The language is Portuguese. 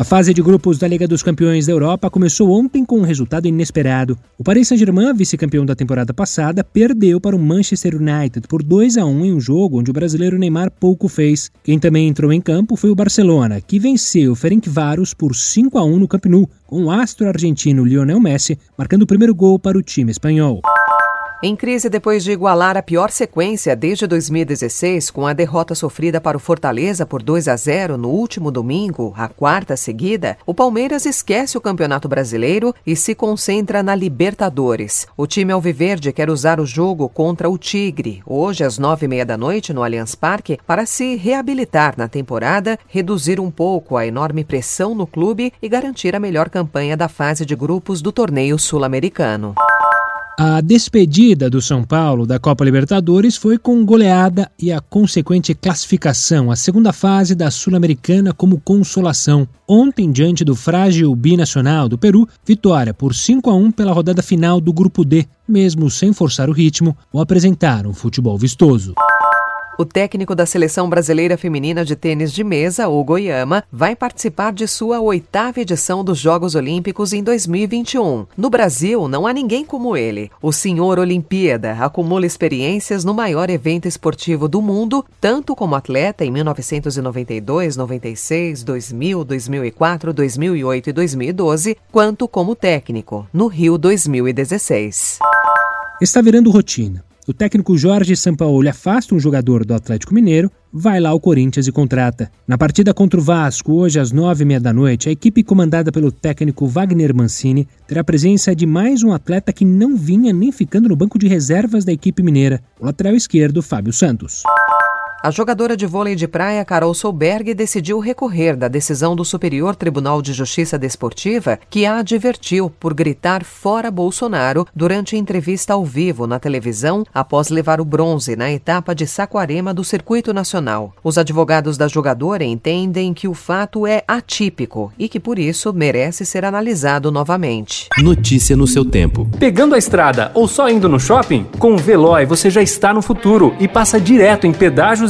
A fase de grupos da Liga dos Campeões da Europa começou ontem com um resultado inesperado. O Paris Saint-Germain, vice-campeão da temporada passada, perdeu para o Manchester United por 2 a 1 em um jogo onde o brasileiro Neymar pouco fez. Quem também entrou em campo foi o Barcelona, que venceu o Ferencváros por 5 a 1 no Camp Nou, com o astro argentino Lionel Messi marcando o primeiro gol para o time espanhol. Em crise depois de igualar a pior sequência desde 2016, com a derrota sofrida para o Fortaleza por 2 a 0 no último domingo, a quarta seguida, o Palmeiras esquece o Campeonato Brasileiro e se concentra na Libertadores. O time alviverde quer usar o jogo contra o Tigre, hoje às nove e meia da noite no Allianz Parque, para se reabilitar na temporada, reduzir um pouco a enorme pressão no clube e garantir a melhor campanha da fase de grupos do torneio sul-americano. A despedida do São Paulo da Copa Libertadores foi com goleada e a consequente classificação à segunda fase da Sul-Americana como consolação. Ontem, diante do frágil binacional do Peru, vitória por 5 a 1 pela rodada final do Grupo D, mesmo sem forçar o ritmo ou apresentar um futebol vistoso. O técnico da seleção brasileira feminina de tênis de mesa, Hugo Yama, vai participar de sua oitava edição dos Jogos Olímpicos em 2021. No Brasil, não há ninguém como ele. O senhor Olimpíada acumula experiências no maior evento esportivo do mundo, tanto como atleta em 1992, 96, 2000, 2004, 2008 e 2012, quanto como técnico, no Rio 2016. Está virando rotina. O técnico Jorge Sampaoli afasta um jogador do Atlético Mineiro, vai lá ao Corinthians e contrata. Na partida contra o Vasco, hoje às nove e meia da noite, a equipe comandada pelo técnico Wagner Mancini terá a presença de mais um atleta que não vinha nem ficando no banco de reservas da equipe mineira, o lateral esquerdo Fábio Santos. A jogadora de vôlei de praia Carol Solberg decidiu recorrer da decisão do Superior Tribunal de Justiça Desportiva, que a advertiu por gritar fora Bolsonaro durante entrevista ao vivo na televisão após levar o bronze na etapa de Saquarema do Circuito Nacional. Os advogados da jogadora entendem que o fato é atípico e que por isso merece ser analisado novamente. Notícia no seu tempo. Pegando a estrada ou só indo no shopping? Com o Veloy você já está no futuro e passa direto em pedágios